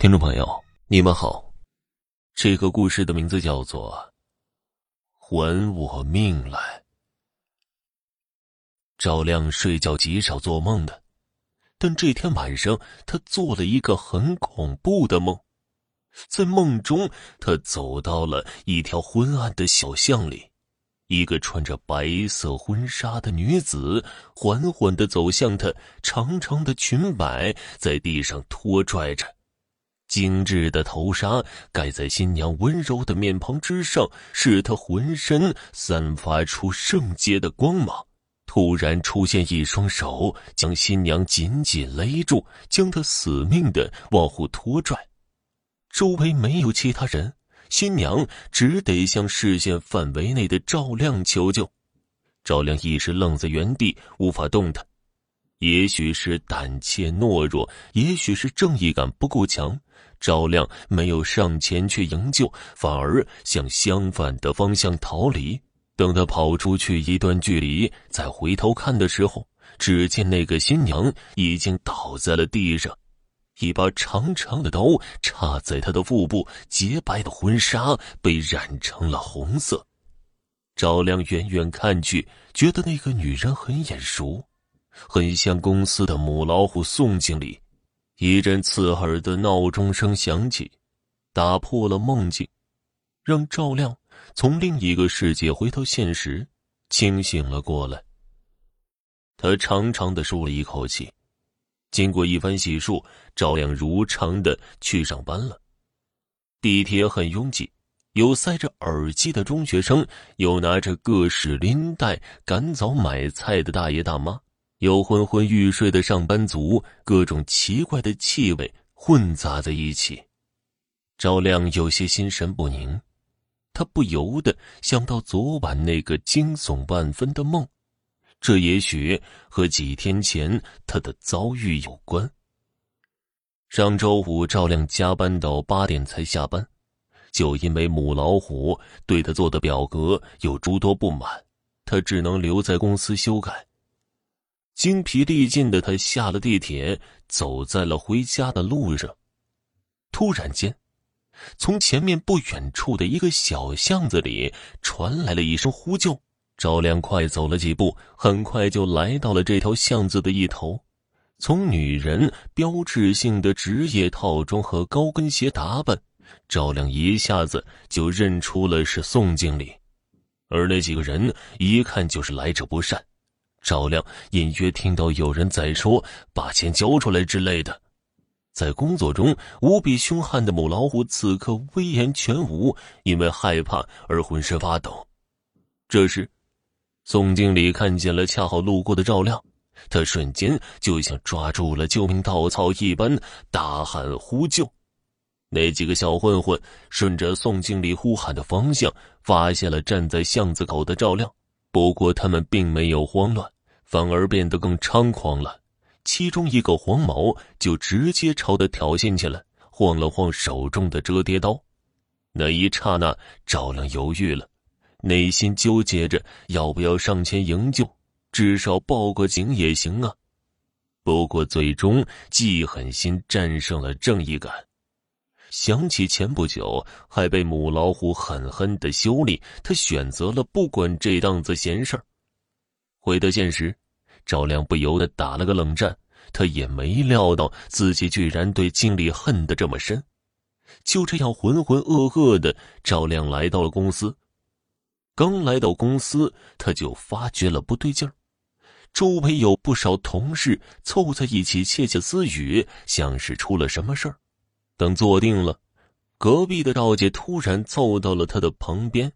听众朋友，你们好，这个故事的名字叫做《还我命来》。赵亮睡觉极少做梦的，但这天晚上他做了一个很恐怖的梦。在梦中，他走到了一条昏暗的小巷里，一个穿着白色婚纱的女子缓缓的走向他，长长的裙摆在地上拖拽着。精致的头纱盖在新娘温柔的面庞之上，使她浑身散发出圣洁的光芒。突然出现一双手，将新娘紧紧勒住，将她死命的往后拖拽。周围没有其他人，新娘只得向视线范围内的赵亮求救。赵亮一时愣在原地，无法动弹。也许是胆怯懦弱，也许是正义感不够强。赵亮没有上前去营救，反而向相反的方向逃离。等他跑出去一段距离，再回头看的时候，只见那个新娘已经倒在了地上，一把长长的刀插在她的腹部，洁白的婚纱被染成了红色。赵亮远远看去，觉得那个女人很眼熟，很像公司的母老虎宋经理。一阵刺耳的闹钟声响起，打破了梦境，让赵亮从另一个世界回到现实，清醒了过来。他长长的舒了一口气，经过一番洗漱，赵亮如常的去上班了。地铁很拥挤，有塞着耳机的中学生，有拿着各式拎袋赶早买菜的大爷大妈。有昏昏欲睡的上班族，各种奇怪的气味混杂在一起。赵亮有些心神不宁，他不由得想到昨晚那个惊悚万分的梦，这也许和几天前他的遭遇有关。上周五，赵亮加班到八点才下班，就因为母老虎对他做的表格有诸多不满，他只能留在公司修改。精疲力尽的他下了地铁，走在了回家的路上。突然间，从前面不远处的一个小巷子里传来了一声呼救。赵亮快走了几步，很快就来到了这条巷子的一头。从女人标志性的职业套装和高跟鞋打扮，赵亮一下子就认出了是宋经理，而那几个人一看就是来者不善。赵亮隐约听到有人在说“把钱交出来”之类的。在工作中无比凶悍的母老虎此刻威严全无，因为害怕而浑身发抖。这时，宋经理看见了恰好路过的赵亮，他瞬间就像抓住了救命稻草一般，大喊呼救。那几个小混混顺着宋经理呼喊的方向，发现了站在巷子口的赵亮。不过他们并没有慌乱，反而变得更猖狂了。其中一个黄毛就直接朝他挑衅起来，晃了晃手中的折叠刀。那一刹那，赵亮犹豫了，内心纠结着要不要上前营救，至少报个警也行啊。不过最终，记狠心战胜了正义感。想起前不久还被母老虎狠狠的修理，他选择了不管这档子闲事儿。回到现实，赵亮不由得打了个冷战，他也没料到自己居然对经理恨得这么深。就这样浑浑噩噩的，赵亮来到了公司。刚来到公司，他就发觉了不对劲儿，周围有不少同事凑在一起窃窃私语，像是出了什么事儿。等坐定了，隔壁的赵姐突然凑到了他的旁边。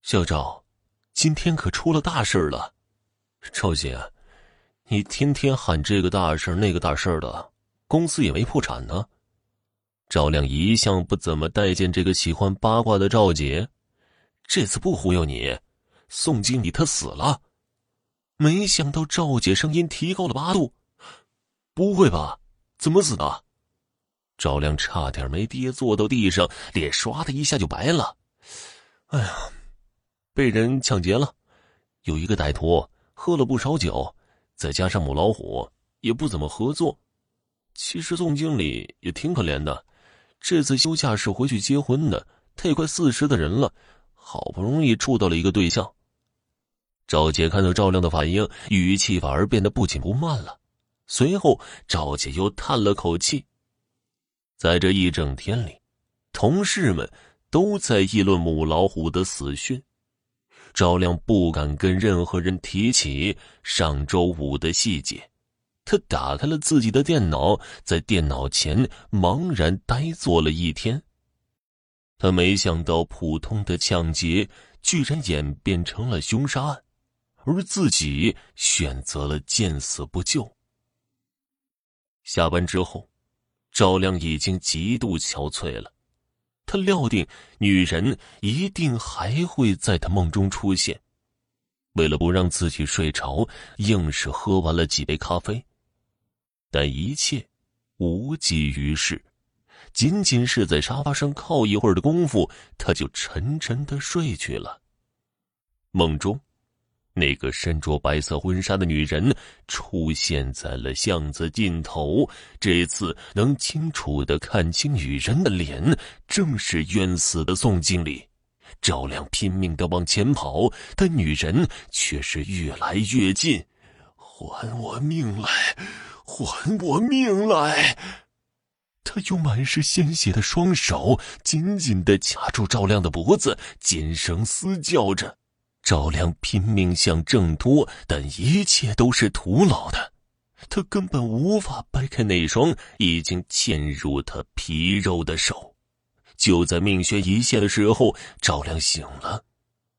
小赵，今天可出了大事了。赵姐，你天天喊这个大事那个大事的，公司也没破产呢。赵亮一向不怎么待见这个喜欢八卦的赵姐，这次不忽悠你，宋经理他死了。没想到赵姐声音提高了八度，不会吧？怎么死的？赵亮差点没跌坐到地上，脸唰的一下就白了。哎呀，被人抢劫了！有一个歹徒喝了不少酒，再加上母老虎也不怎么合作，其实宋经理也挺可怜的，这次休假是回去结婚的。他也快四十的人了，好不容易处到了一个对象。赵姐看到赵亮的反应，语气反而变得不紧不慢了。随后，赵姐又叹了口气。在这一整天里，同事们都在议论母老虎的死讯。赵亮不敢跟任何人提起上周五的细节。他打开了自己的电脑，在电脑前茫然呆坐了一天。他没想到，普通的抢劫居然演变成了凶杀案，而自己选择了见死不救。下班之后，赵亮已经极度憔悴了。他料定女人一定还会在他梦中出现，为了不让自己睡着，硬是喝完了几杯咖啡。但一切无济于事，仅仅是在沙发上靠一会儿的功夫，他就沉沉的睡去了。梦中，那个身着白色婚纱的女人出现在了巷子尽头。这次能清楚的看清女人的脸，正是冤死的宋经理。赵亮拼命的往前跑，但女人却是越来越近。还我命来！还我命来！他用满是鲜血的双手紧紧的掐住赵亮的脖子，尖声嘶叫着。赵亮拼命想挣脱，但一切都是徒劳的。他根本无法掰开那双已经嵌入他皮肉的手。就在命悬一线的时候，赵亮醒了。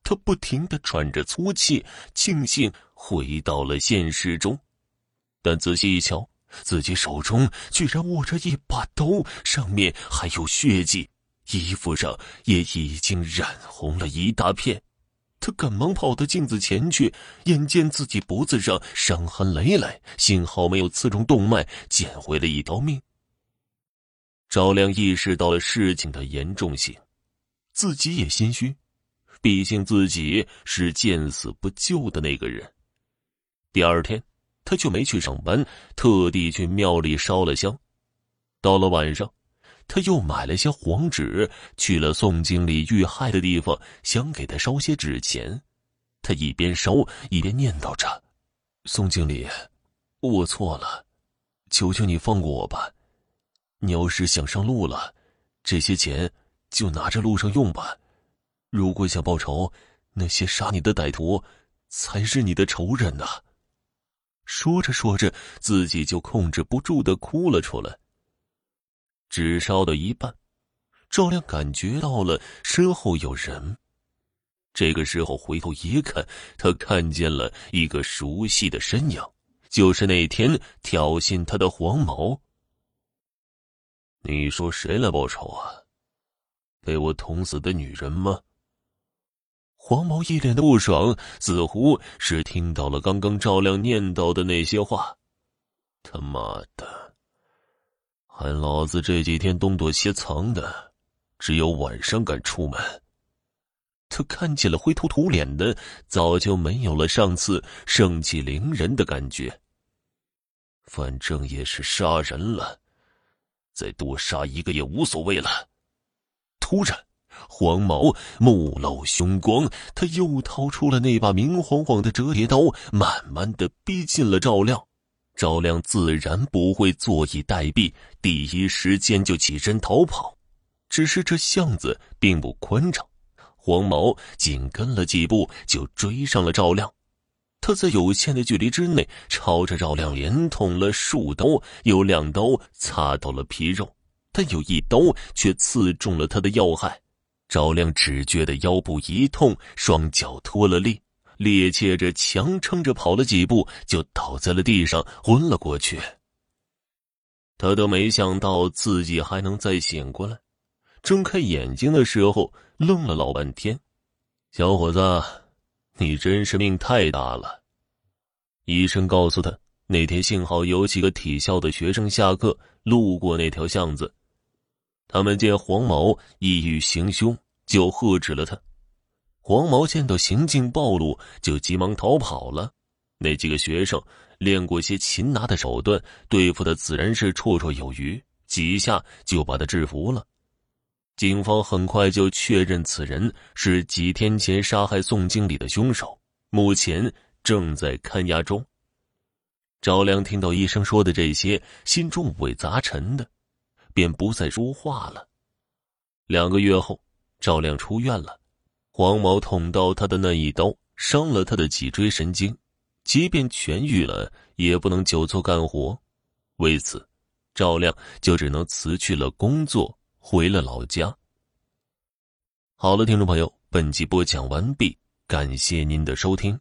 他不停的喘着粗气，庆幸回到了现实中。但仔细一瞧，自己手中居然握着一把刀，上面还有血迹，衣服上也已经染红了一大片。他赶忙跑到镜子前去，眼见自己脖子上伤痕累累，幸好没有刺中动脉，捡回了一条命。赵亮意识到了事情的严重性，自己也心虚，毕竟自己是见死不救的那个人。第二天。他就没去上班，特地去庙里烧了香。到了晚上，他又买了些黄纸，去了宋经理遇害的地方，想给他烧些纸钱。他一边烧一边念叨着：“宋经理，我错了，求求你放过我吧。你要是想上路了，这些钱就拿着路上用吧。如果想报仇，那些杀你的歹徒才是你的仇人呢。”说着说着，自己就控制不住的哭了出来。纸烧到一半，赵亮感觉到了身后有人。这个时候回头一看，他看见了一个熟悉的身影，就是那天挑衅他的黄毛。你说谁来报仇啊？被我捅死的女人吗？黄毛一脸的不爽，似乎是听到了刚刚赵亮念叨的那些话。他妈的，看老子这几天东躲西藏的，只有晚上敢出门。他看见了灰头土脸的，早就没有了上次盛气凌人的感觉。反正也是杀人了，再多杀一个也无所谓了。突然。黄毛目露凶光，他又掏出了那把明晃晃的折叠刀，慢慢的逼近了赵亮。赵亮自然不会坐以待毙，第一时间就起身逃跑。只是这巷子并不宽敞，黄毛紧跟了几步就追上了赵亮。他在有限的距离之内，朝着赵亮连捅了数刀，有两刀擦到了皮肉，但有一刀却刺中了他的要害。赵亮只觉得腰部一痛，双脚脱了力，趔趄着强撑着跑了几步，就倒在了地上，昏了过去。他都没想到自己还能再醒过来，睁开眼睛的时候愣了老半天。小伙子，你真是命太大了。医生告诉他，那天幸好有几个体校的学生下课路过那条巷子。他们见黄毛意欲行凶，就喝止了他。黄毛见到行径暴露，就急忙逃跑了。那几个学生练过些擒拿的手段，对付的自然是绰绰有余，几下就把他制服了。警方很快就确认此人是几天前杀害宋经理的凶手，目前正在看押中。赵亮听到医生说的这些，心中五味杂陈的，便不再说话了。两个月后，赵亮出院了，黄毛捅到他的那一刀伤了他的脊椎神经。即便痊愈了，也不能久坐干活。为此，赵亮就只能辞去了工作，回了老家。好了，听众朋友，本集播讲完毕，感谢您的收听。